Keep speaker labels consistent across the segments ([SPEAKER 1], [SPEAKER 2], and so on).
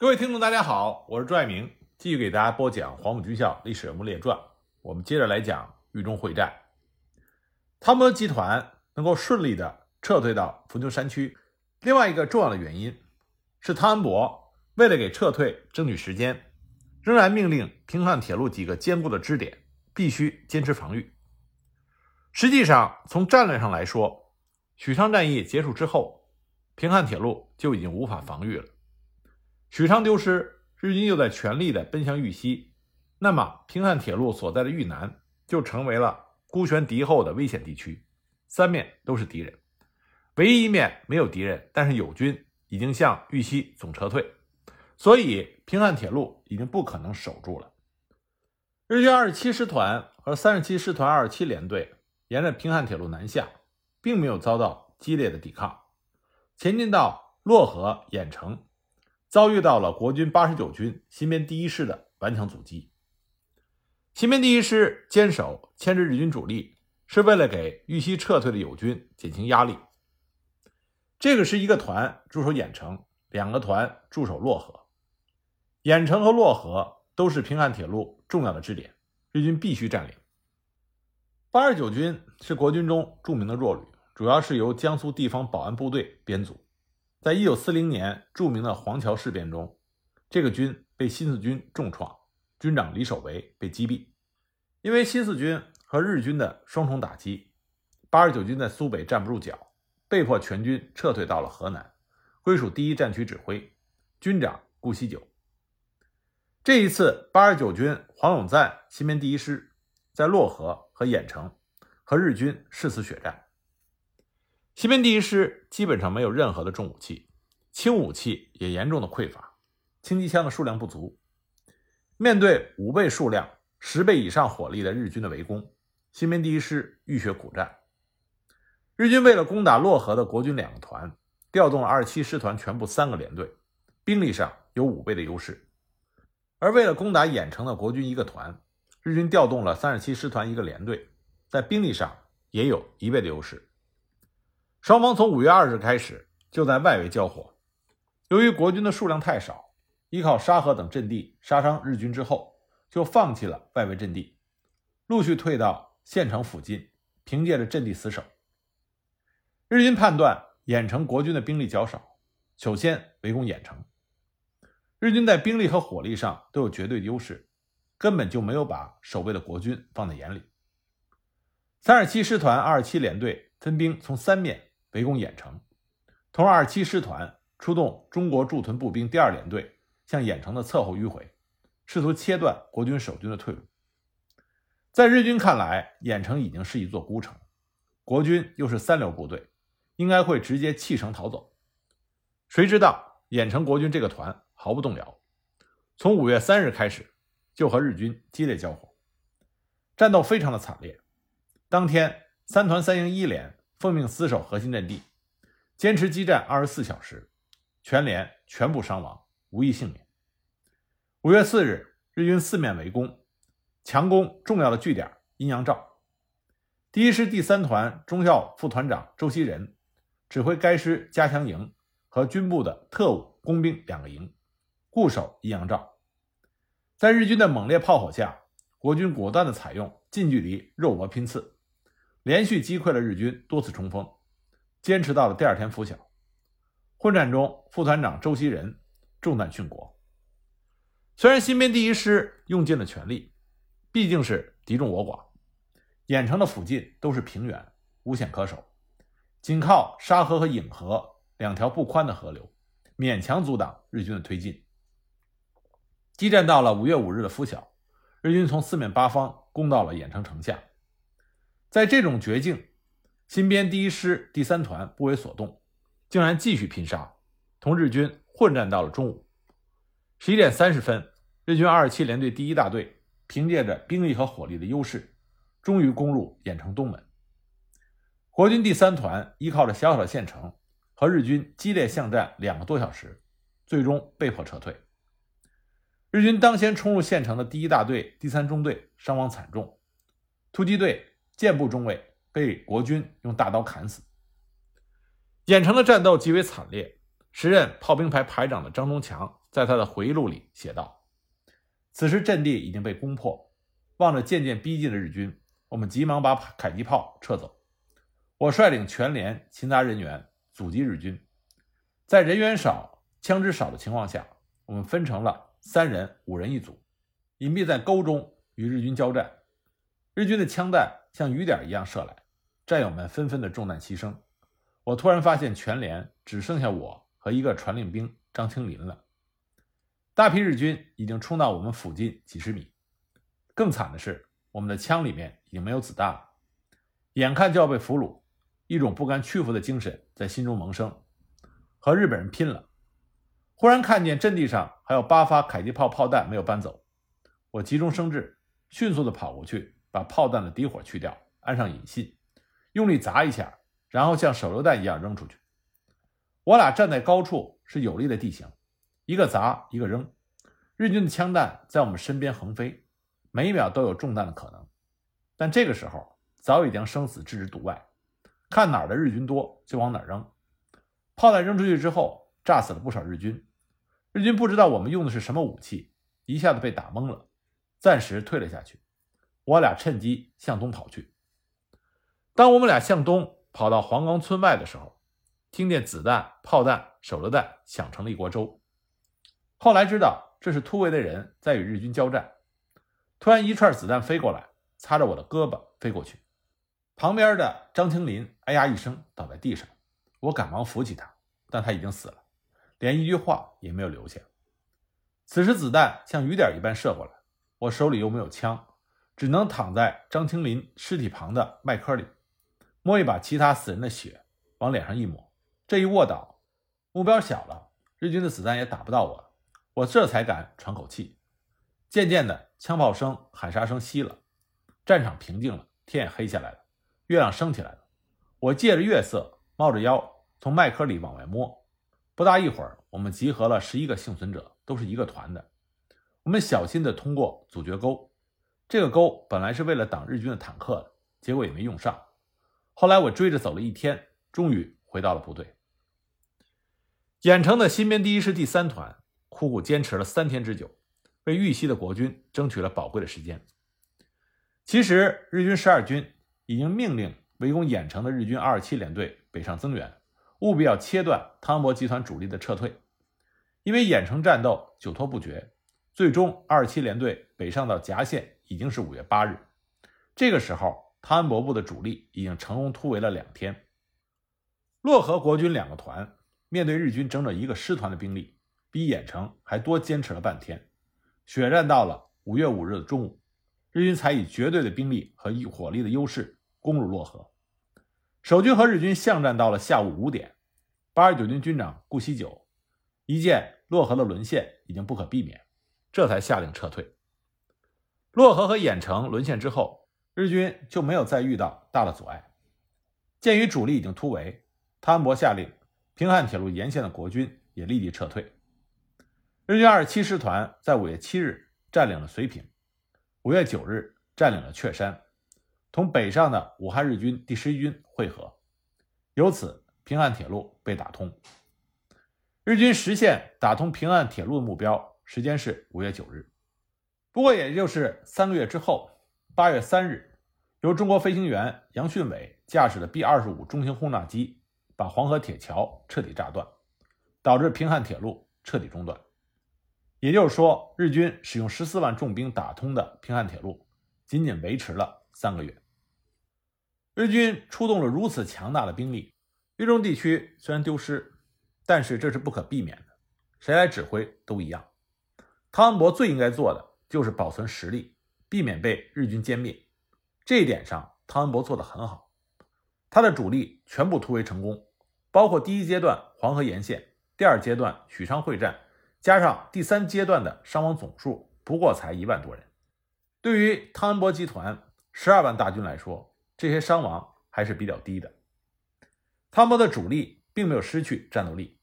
[SPEAKER 1] 各位听众，大家好，我是朱爱明，继续给大家播讲《黄埔军校历史人物列传》。我们接着来讲豫中会战。汤姆集团能够顺利的撤退到伏牛山区，另外一个重要的原因是汤恩伯为了给撤退争取时间，仍然命令平汉铁路几个坚固的支点必须坚持防御。实际上，从战略上来说，许昌战役结束之后，平汉铁路就已经无法防御了。许昌丢失，日军又在全力的奔向豫西，那么平汉铁路所在的豫南就成为了。孤悬敌后的危险地区，三面都是敌人，唯一一面没有敌人，但是友军已经向豫西总撤退，所以平汉铁路已经不可能守住了。日军二十七师团和三十七师团二十七联队沿着平汉铁路南下，并没有遭到激烈的抵抗，前进到漯河、郾城，遭遇到了国军八十九军新编第一师的顽强阻击。新编第一师坚守牵制日军主力，是为了给豫西撤退的友军减轻压力。这个是一个团驻守郾城，两个团驻守漯河。郾城和漯河都是平汉铁路重要的支点，日军必须占领。八十九军是国军中著名的弱旅，主要是由江苏地方保安部队编组。在一九四零年著名的黄桥事变中，这个军被新四军重创，军长李守维被击毙。因为新四军和日军的双重打击，八十九军在苏北站不住脚，被迫全军撤退到了河南，归属第一战区指挥，军长顾锡久。这一次，八十九军黄永赞新编第一师在漯河和郾城和日军誓死血战。新编第一师基本上没有任何的重武器，轻武器也严重的匮乏，轻机枪的数量不足，面对五倍数量。十倍以上火力的日军的围攻，新编第一师浴血苦战。日军为了攻打漯河的国军两个团，调动了二十七师团全部三个连队，兵力上有五倍的优势；而为了攻打郾城的国军一个团，日军调动了三十七师团一个连队，在兵力上也有一倍的优势。双方从五月二日开始就在外围交火，由于国军的数量太少，依靠沙河等阵地杀伤日军之后。就放弃了外围阵地，陆续退到县城附近，凭借着阵地死守。日军判断郾城国军的兵力较少，首先围攻郾城。日军在兵力和火力上都有绝对优势，根本就没有把守备的国军放在眼里。三十七师团二十七联队分兵从三面围攻郾城，同二十七师团出动中国驻屯步兵第二联队向郾城的侧后迂回。试图切断国军守军的退路，在日军看来，郾城已经是一座孤城，国军又是三流部队，应该会直接弃城逃走。谁知道郾城国军这个团毫不动摇，从五月三日开始就和日军激烈交火，战斗非常的惨烈。当天，三团三营一连奉命死守核心阵地，坚持激战二十四小时，全连全部伤亡，无一幸免。五月四日，日军四面围攻，强攻重要的据点阴阳照。第一师第三团中校副团长周锡仁指挥该师加强营和军部的特务工兵两个营，固守阴阳照。在日军的猛烈炮火下，国军果断地采用近距离肉搏拼刺，连续击溃了日军多次冲锋，坚持到了第二天拂晓。混战中，副团长周锡仁中弹殉国。虽然新编第一师用尽了全力，毕竟是敌众我寡，郾城的附近都是平原，无险可守，仅靠沙河和颍河两条不宽的河流，勉强阻挡日军的推进。激战到了五月五日的拂晓，日军从四面八方攻到了郾城城下。在这种绝境，新编第一师第三团不为所动，竟然继续拼杀，同日军混战到了中午。十一点三十分，日军二十七联队第一大队凭借着兵力和火力的优势，终于攻入郾城东门。国军第三团依靠着小小的县城和日军激烈巷战两个多小时，最终被迫撤退。日军当先冲入县城的第一大队第三中队伤亡惨重，突击队箭步中尉被国军用大刀砍死。郾城的战斗极为惨烈，时任炮兵排排长的张宗强在他的回忆录里写道：“此时阵地已经被攻破，望着渐渐逼近的日军，我们急忙把迫击炮撤走。我率领全连勤杂人员阻击日军，在人员少、枪支少的情况下，我们分成了三人、五人一组，隐蔽在沟中与日军交战。日军的枪弹像雨点一样射来，战友们纷纷的中弹牺牲。我突然发现全连只剩下我。”和一个传令兵张清林了。大批日军已经冲到我们附近几十米，更惨的是，我们的枪里面已经没有子弹了，眼看就要被俘虏，一种不甘屈服的精神在心中萌生，和日本人拼了。忽然看见阵地上还有八发迫击炮炮弹没有搬走，我急中生智，迅速的跑过去，把炮弹的底火去掉，安上引信，用力砸一下，然后像手榴弹一样扔出去。我俩站在高处，是有利的地形，一个砸，一个扔。日军的枪弹在我们身边横飞，每一秒都有中弹的可能。但这个时候早已将生死置之度外，看哪儿的日军多就往哪儿扔。炮弹扔出去之后，炸死了不少日军。日军不知道我们用的是什么武器，一下子被打懵了，暂时退了下去。我俩趁机向东跑去。当我们俩向东跑到黄冈村外的时候。听见子弹、炮弹、手榴弹响成了一锅粥。后来知道这是突围的人在与日军交战。突然一串子弹飞过来，擦着我的胳膊飞过去。旁边的张清林哎呀一声倒在地上，我赶忙扶起他，但他已经死了，连一句话也没有留下。此时子弹像雨点一般射过来，我手里又没有枪，只能躺在张清林尸体旁的麦坑里，摸一把其他死人的血，往脸上一抹。这一卧倒，目标小了，日军的子弹也打不到我，我这才敢喘口气。渐渐的，枪炮声、喊杀声息了，战场平静了，天也黑下来了，月亮升起来了。我借着月色，猫着腰从麦壳里往外摸。不大一会儿，我们集合了十一个幸存者，都是一个团的。我们小心地通过阻绝沟，这个沟本来是为了挡日军的坦克的，结果也没用上。后来我追着走了一天，终于回到了部队。郾城的新编第一师第三团苦苦坚持了三天之久，为豫西的国军争取了宝贵的时间。其实，日军十二军已经命令围攻郾城的日军二七联队北上增援，务必要切断汤博集团主力的撤退。因为郾城战斗久拖不决，最终二七联队北上到夹县已经是五月八日。这个时候，汤恩伯部的主力已经成功突围了两天。漯河国军两个团。面对日军整整一个师团的兵力，比郾城还多坚持了半天，血战到了五月五日的中午，日军才以绝对的兵力和火力的优势攻入漯河。守军和日军巷战到了下午五点，八十九军军长顾锡九一见漯河的沦陷已经不可避免，这才下令撤退。漯河和郾城沦陷之后，日军就没有再遇到大的阻碍。鉴于主力已经突围，汤恩伯下令。平汉铁路沿线的国军也立即撤退。日军二十七师团在五月七日占领了绥平，五月九日占领了雀山，同北上的武汉日军第十一军会合，由此平汉铁路被打通。日军实现打通平汉铁路的目标时间是五月九日，不过也就是三个月之后，八月三日，由中国飞行员杨训伟驾驶的 B 二十五中型轰炸机。把黄河铁桥彻底炸断，导致平汉铁路彻底中断。也就是说，日军使用十四万重兵打通的平汉铁路，仅仅维持了三个月。日军出动了如此强大的兵力，豫中地区虽然丢失，但是这是不可避免的，谁来指挥都一样。汤恩伯最应该做的就是保存实力，避免被日军歼灭。这一点上，汤恩伯做得很好，他的主力全部突围成功。包括第一阶段黄河沿线，第二阶段许昌会战，加上第三阶段的伤亡总数不过才一万多人。对于汤恩伯集团十二万大军来说，这些伤亡还是比较低的。汤恩伯的主力并没有失去战斗力，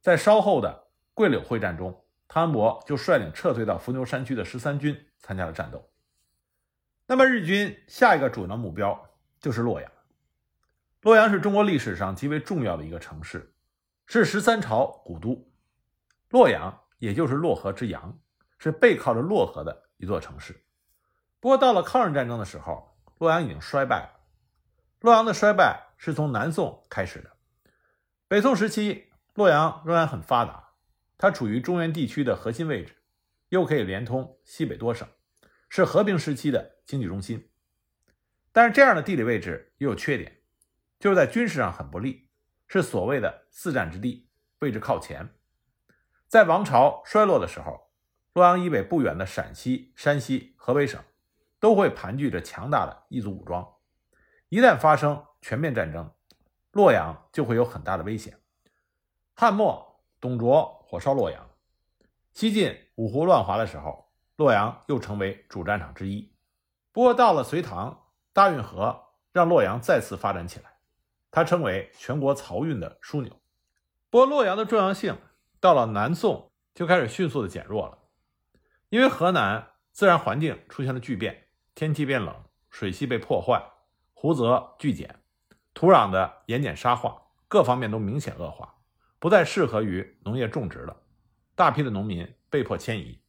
[SPEAKER 1] 在稍后的桂柳会战中，汤恩伯就率领撤退到伏牛山区的十三军参加了战斗。那么日军下一个主要目标就是洛阳。洛阳是中国历史上极为重要的一个城市，是十三朝古都。洛阳也就是洛河之阳，是背靠着洛河的一座城市。不过到了抗日战争的时候，洛阳已经衰败了。洛阳的衰败是从南宋开始的。北宋时期，洛阳仍然很发达，它处于中原地区的核心位置，又可以连通西北多省，是和平时期的经济中心。但是这样的地理位置也有缺点，就是在军事上很不利，是所谓的四战之地，位置靠前。在王朝衰落的时候，洛阳以北不远的陕西、山西、河北省都会盘踞着强大的异族武装。一旦发生全面战争，洛阳就会有很大的危险。汉末，董卓火烧洛阳；西晋五胡乱华的时候，洛阳又成为主战场之一。不过到了隋唐，大运河让洛阳再次发展起来，它成为全国漕运的枢纽。不过洛阳的重要性到了南宋就开始迅速的减弱了，因为河南自然环境出现了巨变，天气变冷，水系被破坏。湖泽剧减，土壤的盐碱沙化，各方面都明显恶化，不再适合于农业种植了。大批的农民被迫迁移。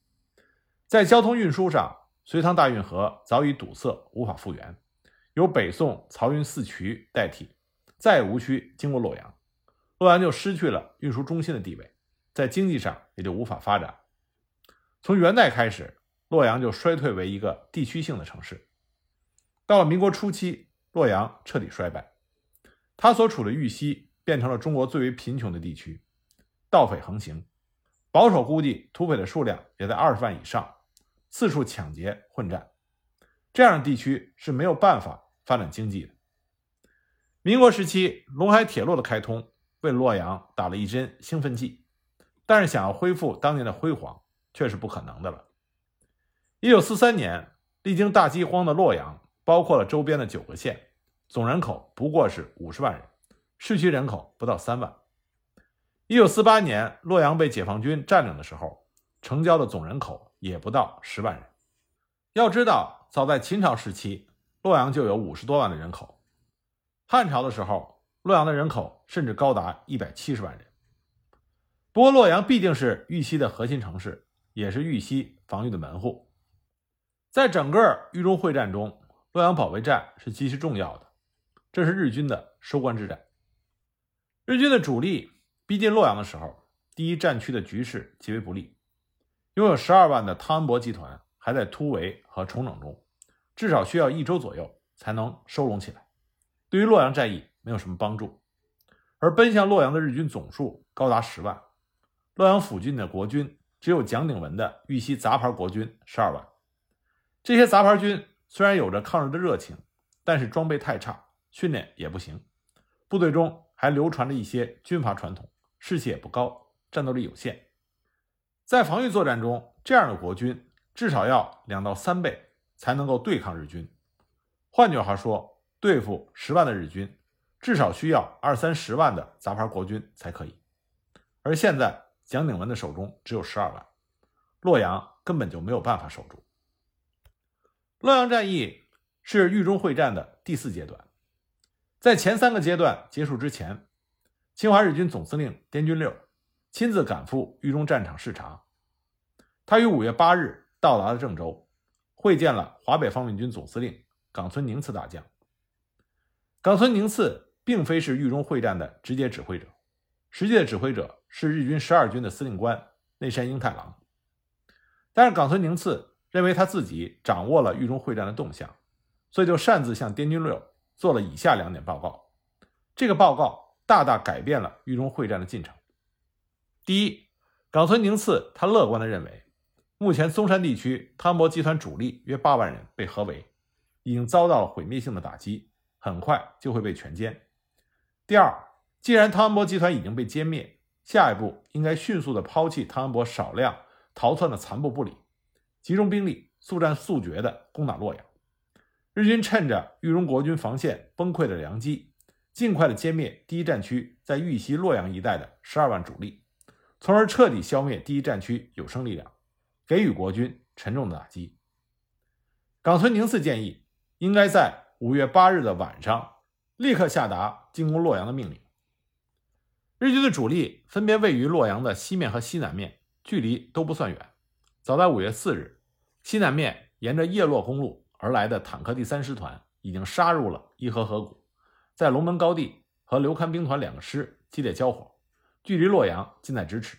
[SPEAKER 1] 在交通运输上，隋唐大运河早已堵塞，无法复原，由北宋漕运四渠代替，再无需经过洛阳，洛阳就失去了运输中心的地位，在经济上也就无法发展。从元代开始，洛阳就衰退为一个地区性的城市。到了民国初期。洛阳彻底衰败，他所处的豫西变成了中国最为贫穷的地区，盗匪横行，保守估计土匪的数量也在二十万以上，四处抢劫混战，这样的地区是没有办法发展经济的。民国时期，陇海铁路的开通为洛阳打了一针兴奋剂，但是想要恢复当年的辉煌却是不可能的了。一九四三年，历经大饥荒的洛阳。包括了周边的九个县，总人口不过是五十万人，市区人口不到三万。一九四八年洛阳被解放军占领的时候，城郊的总人口也不到十万人。要知道，早在秦朝时期，洛阳就有五十多万的人口；汉朝的时候，洛阳的人口甚至高达一百七十万人。不过，洛阳毕竟是豫西的核心城市，也是豫西防御的门户，在整个豫中会战中。洛阳保卫战是极其重要的，这是日军的收官之战。日军的主力逼近洛阳的时候，第一战区的局势极为不利，拥有十二万的汤恩伯集团还在突围和重整中，至少需要一周左右才能收拢起来，对于洛阳战役没有什么帮助。而奔向洛阳的日军总数高达十万，洛阳附近的国军只有蒋鼎文的豫西杂牌国军十二万，这些杂牌军。虽然有着抗日的热情，但是装备太差，训练也不行，部队中还流传着一些军阀传统，士气也不高，战斗力有限。在防御作战中，这样的国军至少要两到三倍才能够对抗日军。换句话说，对付十万的日军，至少需要二三十万的杂牌国军才可以。而现在，蒋鼎文的手中只有十二万，洛阳根本就没有办法守住。洛阳战役是豫中会战的第四阶段，在前三个阶段结束之前，侵华日军总司令滇军六亲自赶赴豫中战场视察。他于五月八日到达了郑州，会见了华北方面军总司令冈村宁次大将。冈村宁次并非是豫中会战的直接指挥者，实际的指挥者是日军十二军的司令官内山英太郎。但是冈村宁次。认为他自己掌握了豫中会战的动向，所以就擅自向滇军六做了以下两点报告。这个报告大大改变了豫中会战的进程。第一，冈村宁次他乐观地认为，目前松山地区汤恩伯集团主力约八万人被合围，已经遭到了毁灭性的打击，很快就会被全歼。第二，既然汤恩伯集团已经被歼灭，下一步应该迅速地抛弃汤恩伯少量逃窜的残部不理。集中兵力，速战速决地攻打洛阳。日军趁着豫中国军防线崩溃的良机，尽快的歼灭第一战区在豫西洛阳一带的十二万主力，从而彻底消灭第一战区有生力量，给予国军沉重的打击。冈村宁次建议，应该在五月八日的晚上立刻下达进攻洛阳的命令。日军的主力分别位于洛阳的西面和西南面，距离都不算远。早在五月四日，西南面沿着叶洛公路而来的坦克第三师团已经杀入了伊河河谷，在龙门高地和刘戡兵团两个师激烈交火，距离洛阳近在咫尺。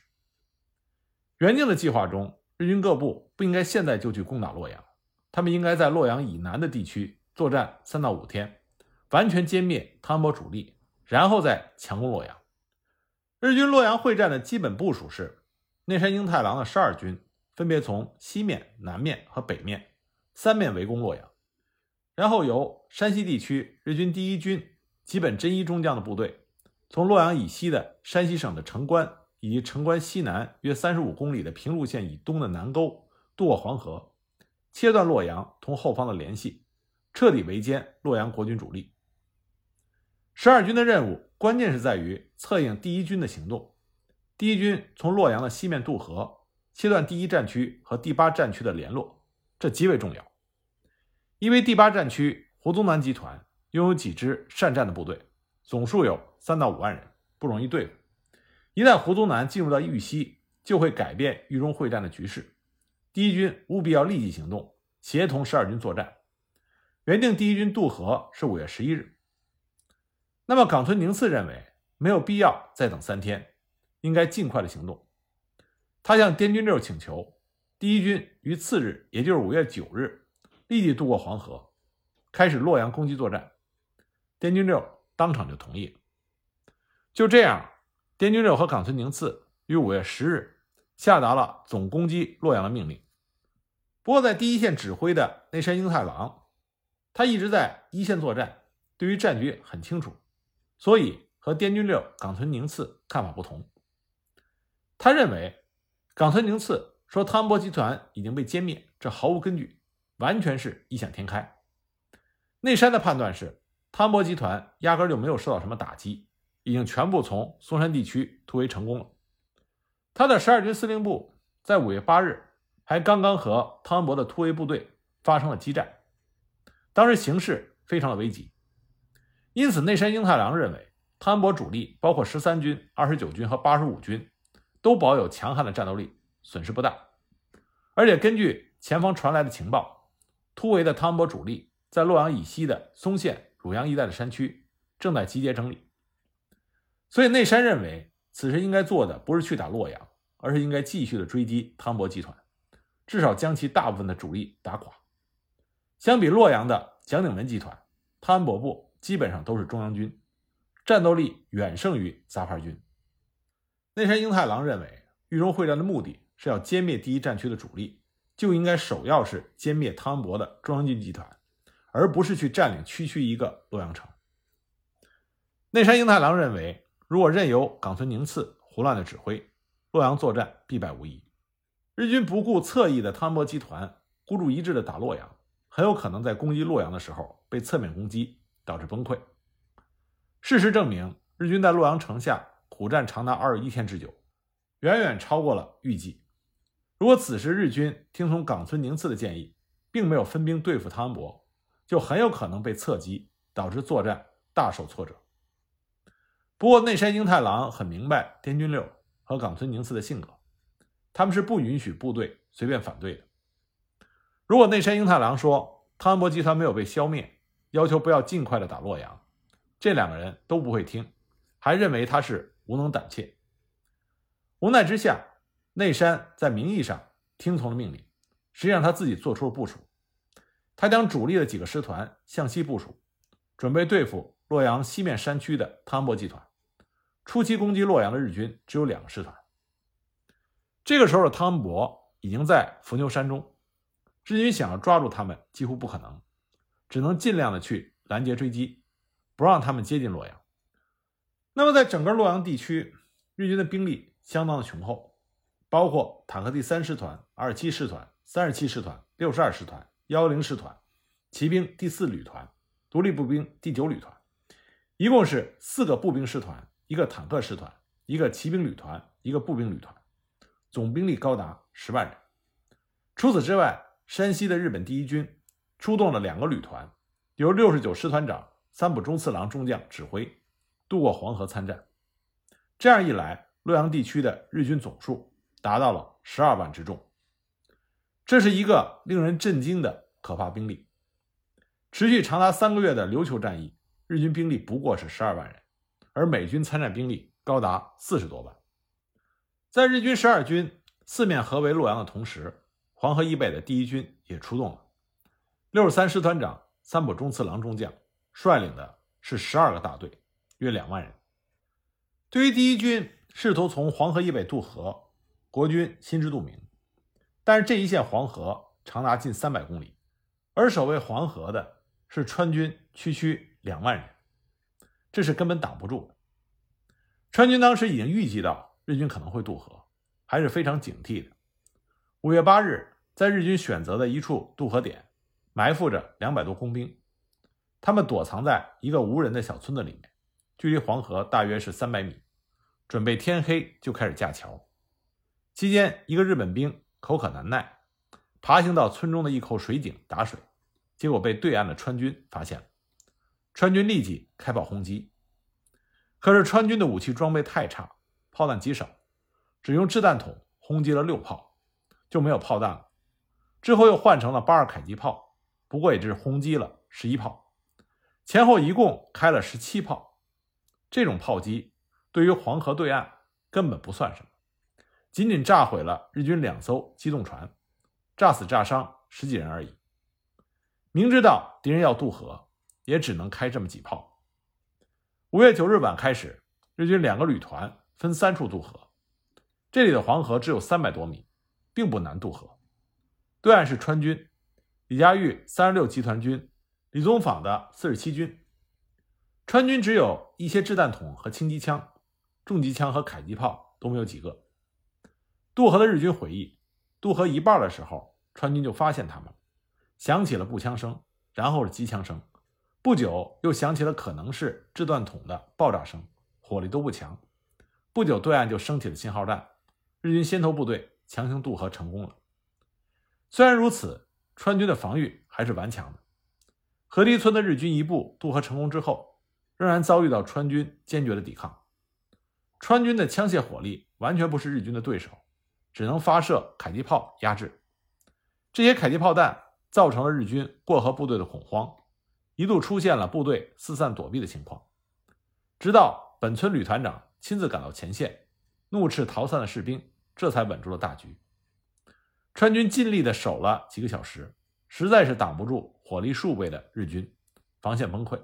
[SPEAKER 1] 原定的计划中，日军各部不应该现在就去攻打洛阳，他们应该在洛阳以南的地区作战三到五天，完全歼灭汤恩伯主力，然后再强攻洛阳。日军洛阳会战的基本部署是：内山英太郎的十二军分别从西面、南面和北面三面围攻洛阳，然后由山西地区日军第一军吉本真一中将的部队，从洛阳以西的山西省的城关。以及城关西南约三十五公里的平陆县以东的南沟渡过黄河，切断洛阳同后方的联系，彻底围歼洛阳国军主力。十二军的任务关键是在于策应第一军的行动。第一军从洛阳的西面渡河，切断第一战区和第八战区的联络，这极为重要。因为第八战区胡宗南集团拥有几支善战的部队，总数有三到五万人，不容易对付。一旦胡宗南进入到豫西，就会改变豫中会战的局势。第一军务必要立即行动，协同十二军作战。原定第一军渡河是五月十一日。那么冈村宁次认为没有必要再等三天，应该尽快的行动。他向滇军六请求，第一军于次日，也就是五月九日，立即渡过黄河，开始洛阳攻击作战。滇军六当场就同意。就这样。滇军六和冈村宁次于五月十日下达了总攻击洛阳的命令。不过，在第一线指挥的内山英太郎，他一直在一线作战，对于战局很清楚，所以和滇军六冈村宁次看法不同。他认为，冈村宁次说汤恩伯集团已经被歼灭，这毫无根据，完全是异想天开。内山的判断是，汤恩伯集团压根就没有受到什么打击。已经全部从松山地区突围成功了。他的十二军司令部在五月八日还刚刚和汤恩伯的突围部队发生了激战，当时形势非常的危急。因此，内山英太郎认为汤恩伯主力包括十三军、二十九军和八十五军都保有强悍的战斗力，损失不大。而且根据前方传来的情报，突围的汤恩伯主力在洛阳以西的松县、汝阳一带的山区正在集结整理。所以内山认为，此时应该做的不是去打洛阳，而是应该继续的追击汤博集团，至少将其大部分的主力打垮。相比洛阳的蒋鼎文集团，汤恩伯部基本上都是中央军，战斗力远胜于杂牌军。内山英太郎认为，豫中会战的目的是要歼灭第一战区的主力，就应该首要是歼灭汤恩伯的中央军集团，而不是去占领区区一个洛阳城。内山英太郎认为。如果任由冈村宁次胡乱的指挥，洛阳作战必败无疑。日军不顾侧翼的汤恩伯集团，孤注一掷的打洛阳，很有可能在攻击洛阳的时候被侧面攻击，导致崩溃。事实证明，日军在洛阳城下苦战长达二十一天之久，远远超过了预计。如果此时日军听从冈村宁次的建议，并没有分兵对付汤恩伯，就很有可能被侧击，导致作战大受挫折。不过，内山英太郎很明白滇军六和冈村宁次的性格，他们是不允许部队随便反对的。如果内山英太郎说汤恩伯集团没有被消灭，要求不要尽快的打洛阳，这两个人都不会听，还认为他是无能胆怯。无奈之下，内山在名义上听从了命令，实际上他自己做出了部署。他将主力的几个师团向西部署，准备对付。洛阳西面山区的汤恩伯集团，初期攻击洛阳的日军只有两个师团。这个时候的汤恩伯已经在伏牛山中，日军想要抓住他们几乎不可能，只能尽量的去拦截追击，不让他们接近洛阳。那么在整个洛阳地区，日军的兵力相当的雄厚，包括坦克第三师团、二七师团、三十七师团、六十二师团、幺零师团、骑兵第四旅团、独立步兵第九旅团。一共是四个步兵师团，一个坦克师团，一个骑兵旅团，一个步兵旅团，总兵力高达十万人。除此之外，山西的日本第一军出动了两个旅团，由六十九师团长三浦忠次郎中将指挥，渡过黄河参战。这样一来，洛阳地区的日军总数达到了十二万之众。这是一个令人震惊的可怕兵力。持续长达三个月的琉球战役，日军兵力不过是十二万人，而美军参战兵力高达四十多万。在日军十二军四面合围洛阳的同时，黄河以北的第一军也出动了。六十三师团长三浦忠次郎中将率领的是十二个大队，约两万人。对于第一军试图从黄河以北渡河，国军心知肚明。但是这一线黄河长达近三百公里，而守卫黄河的是川军区区两万人，这是根本挡不住的。川军当时已经预计到日军可能会渡河，还是非常警惕的。五月八日，在日军选择的一处渡河点，埋伏着两百多工兵，他们躲藏在一个无人的小村子里面，距离黄河大约是三百米，准备天黑就开始架桥。期间，一个日本兵。口渴难耐，爬行到村中的一口水井打水，结果被对岸的川军发现了。川军立即开炮轰击，可是川军的武器装备太差，炮弹极少，只用掷弹筒轰击了六炮，就没有炮弹了。之后又换成了八二迫击炮，不过也只是轰击了十一炮，前后一共开了十七炮。这种炮击对于黄河对岸根本不算什么。仅仅炸毁了日军两艘机动船，炸死炸伤十几人而已。明知道敌人要渡河，也只能开这么几炮。五月九日晚开始，日军两个旅团分三处渡河。这里的黄河只有三百多米，并不难渡河。对岸是川军，李佳玉三十六集团军，李宗坊的四十七军。川军只有一些掷弹筒和轻机枪，重机枪和迫击炮都没有几个。渡河的日军回忆，渡河一半的时候，川军就发现他们，响起了步枪声，然后是机枪声，不久又响起了可能是掷弹筒的爆炸声，火力都不强。不久，对岸就升起了信号弹，日军先头部队强行渡河成功了。虽然如此，川军的防御还是顽强的。河堤村的日军一部渡河成功之后，仍然遭遇到川军坚决的抵抗。川军的枪械火力完全不是日军的对手。只能发射迫击炮压制，这些迫击炮弹造成了日军过河部队的恐慌，一度出现了部队四散躲避的情况。直到本村旅团长亲自赶到前线，怒斥逃散的士兵，这才稳住了大局。川军尽力的守了几个小时，实在是挡不住火力数倍的日军，防线崩溃。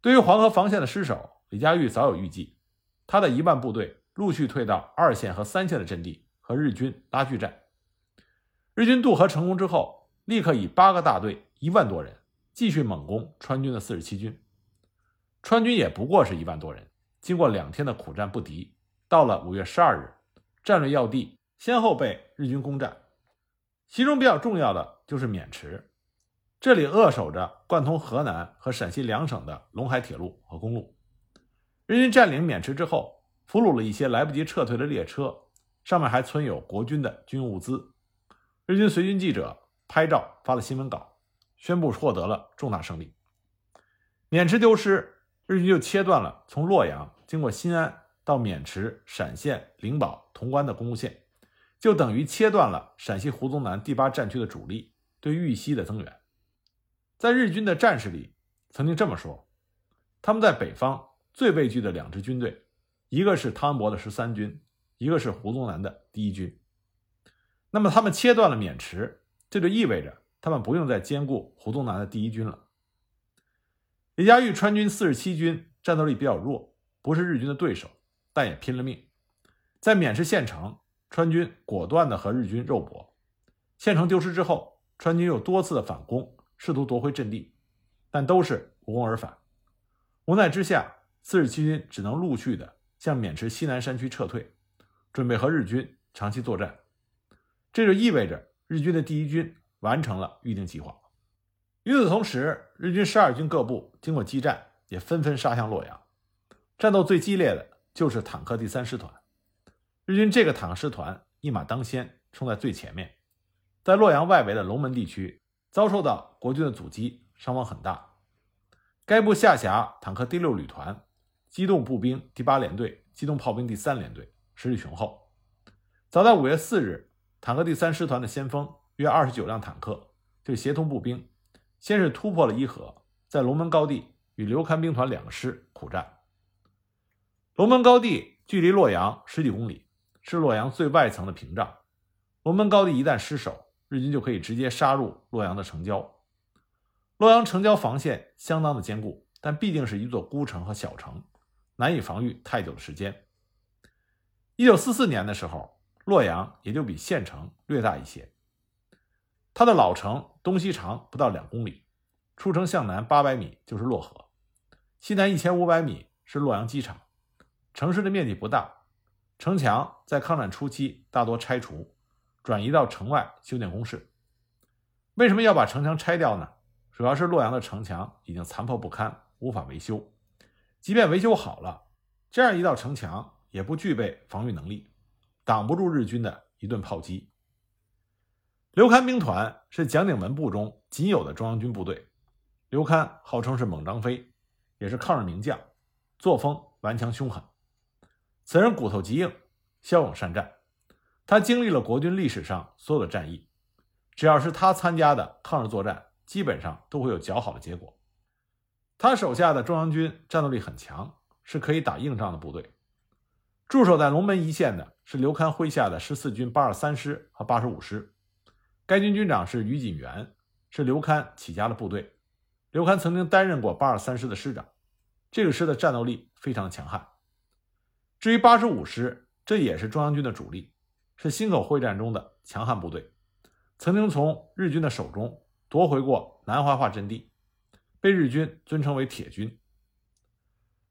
[SPEAKER 1] 对于黄河防线的失守，李佳玉早有预计，他的一万部队。陆续退到二线和三线的阵地和日军拉锯战。日军渡河成功之后，立刻以八个大队一万多人继续猛攻川军的四十七军。川军也不过是一万多人，经过两天的苦战不敌，到了五月十二日，战略要地先后被日军攻占，其中比较重要的就是渑池，这里扼守着贯通河南和陕西两省的陇海铁路和公路。日军占领渑池之后。俘虏了一些来不及撤退的列车，上面还存有国军的军物资。日军随军记者拍照发了新闻稿，宣布获得了重大胜利。渑池丢失，日军就切断了从洛阳经过新安到渑池、陕县、灵宝、潼关的公路线，就等于切断了陕西胡宗南第八战区的主力对豫西的增援。在日军的战士里，曾经这么说：他们在北方最畏惧的两支军队。一个是汤恩伯的十三军，一个是胡宗南的第一军。那么他们切断了渑池，这就意味着他们不用再兼顾胡宗南的第一军了。李佳玉川军四十七军战斗力比较弱，不是日军的对手，但也拼了命。在渑池县城，川军果断的和日军肉搏。县城丢失之后，川军又多次的反攻，试图夺回阵地，但都是无功而返。无奈之下，四十七军只能陆续的。向渑池西南山区撤退，准备和日军长期作战。这就意味着日军的第一军完成了预定计划。与此同时，日军十二军各部经过激战，也纷纷杀向洛阳。战斗最激烈的就是坦克第三师团。日军这个坦克师团一马当先，冲在最前面，在洛阳外围的龙门地区遭受到国军的阻击，伤亡很大。该部下辖坦克第六旅团。机动步兵第八联队机动炮兵第三联队，实力雄厚。早在五月四日，坦克第三师团的先锋约二十九辆坦克就协同步兵，先是突破了伊河，在龙门高地与刘戡兵团两个师苦战。龙门高地距离洛阳十几公里，是洛阳最外层的屏障。龙门高地一旦失守，日军就可以直接杀入洛阳的城郊。洛阳城郊防线相当的坚固，但毕竟是一座孤城和小城，难以防御太久的时间。一九四四年的时候，洛阳也就比县城略大一些。它的老城东西长不到两公里，出城向南八百米就是洛河，西南一千五百米是洛阳机场。城市的面积不大，城墙在抗战初期大多拆除，转移到城外修建工事。为什么要把城墙拆掉呢？主要是洛阳的城墙已经残破不堪，无法维修。即便维修好了，这样一道城墙也不具备防御能力，挡不住日军的一顿炮击。刘戡兵团是蒋鼎文部中仅有的中央军部队。刘戡号称是猛张飞，也是抗日名将，作风顽强凶狠。此人骨头极硬，骁勇善战。他经历了国军历史上所有的战役，只要是他参加的抗日作战。基本上都会有较好的结果。他手下的中央军战斗力很强，是可以打硬仗的部队。驻守在龙门一线的是刘戡麾下的十四军八二三师和八十五师，该军军长是于锦元，是刘戡起家的部队。刘戡曾经担任过八二三师的师长，这个师的战斗力非常强悍。至于八十五师，这也是中央军的主力，是忻口会战中的强悍部队，曾经从日军的手中。夺回过南怀化阵地，被日军尊称为“铁军”。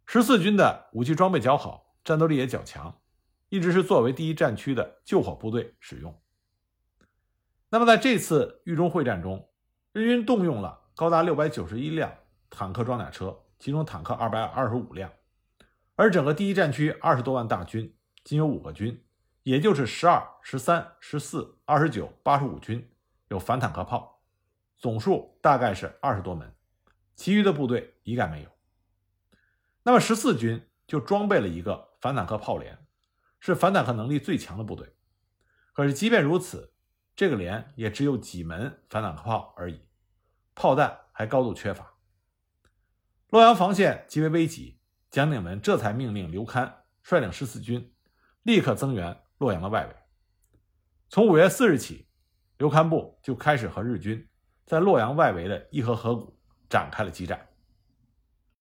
[SPEAKER 1] 十四军的武器装备较好，战斗力也较强，一直是作为第一战区的救火部队使用。那么在这次豫中会战中，日军动用了高达六百九十一辆坦克装甲车，其中坦克二百二十五辆，而整个第一战区二十多万大军仅有五个军，也就是十二、十三、十四、二十九、八十五军有反坦克炮。总数大概是二十多门，其余的部队一概没有。那么十四军就装备了一个反坦克炮连，是反坦克能力最强的部队。可是即便如此，这个连也只有几门反坦克炮而已，炮弹还高度缺乏。洛阳防线极为危急，蒋鼎文这才命令刘戡率领十四军立刻增援洛阳的外围。从五月四日起，刘戡部就开始和日军。在洛阳外围的伊河河谷展开了激战。